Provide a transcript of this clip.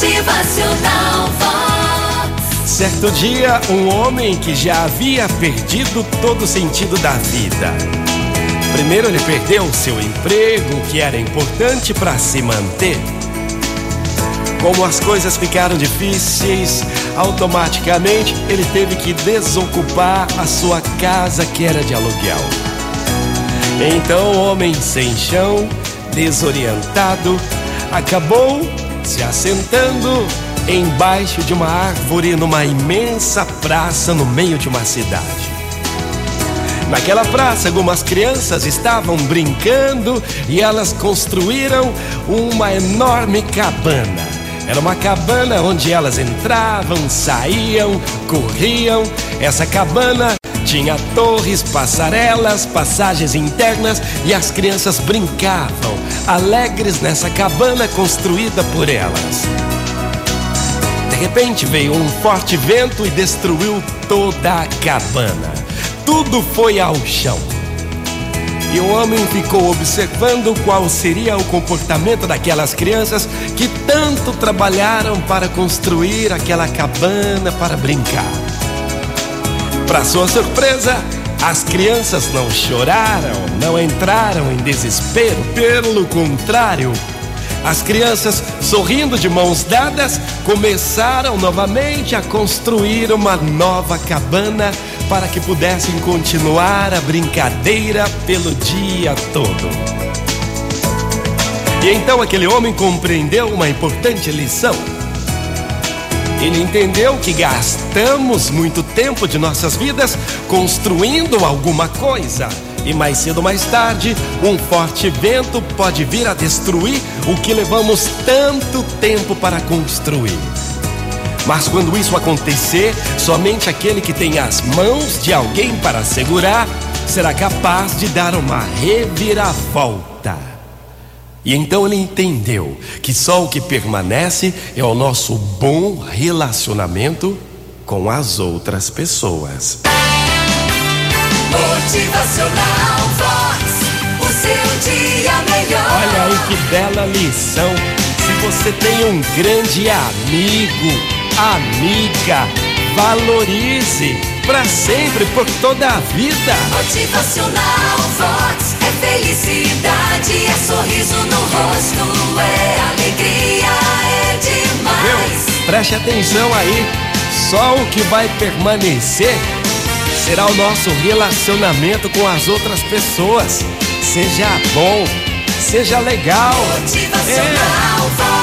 Motivacional Vox. Certo dia, um homem que já havia perdido todo o sentido da vida. Primeiro, ele perdeu seu emprego, que era importante para se manter. Como as coisas ficaram difíceis, automaticamente ele teve que desocupar a sua casa que era de aluguel. Então, o homem sem chão, desorientado, acabou se assentando embaixo de uma árvore numa imensa praça no meio de uma cidade. Naquela praça, algumas crianças estavam brincando e elas construíram uma enorme cabana. Era uma cabana onde elas entravam, saíam, corriam. Essa cabana tinha torres, passarelas, passagens internas e as crianças brincavam, alegres nessa cabana construída por elas. De repente veio um forte vento e destruiu toda a cabana. Tudo foi ao chão. E o homem ficou observando qual seria o comportamento daquelas crianças que tanto trabalharam para construir aquela cabana para brincar. Para sua surpresa, as crianças não choraram, não entraram em desespero, pelo contrário, as crianças, sorrindo de mãos dadas, começaram novamente a construir uma nova cabana para que pudessem continuar a brincadeira pelo dia todo. E então aquele homem compreendeu uma importante lição. Ele entendeu que gastamos muito tempo de nossas vidas construindo alguma coisa. E mais cedo ou mais tarde, um forte vento pode vir a destruir o que levamos tanto tempo para construir. Mas quando isso acontecer, somente aquele que tem as mãos de alguém para segurar será capaz de dar uma reviravolta. E então ele entendeu que só o que permanece é o nosso bom relacionamento com as outras pessoas. Motivacional Vox. O seu dia melhor. Olha aí que bela lição. Se você tem um grande amigo, amiga, valorize para sempre, por toda a vida. Motivacional Vox. É felicidade, é sorriso no rosto, é alegria, é demais. Viu? Preste atenção aí. Só o que vai permanecer será o nosso relacionamento com as outras pessoas. Seja bom, seja legal. Motivacional Vox.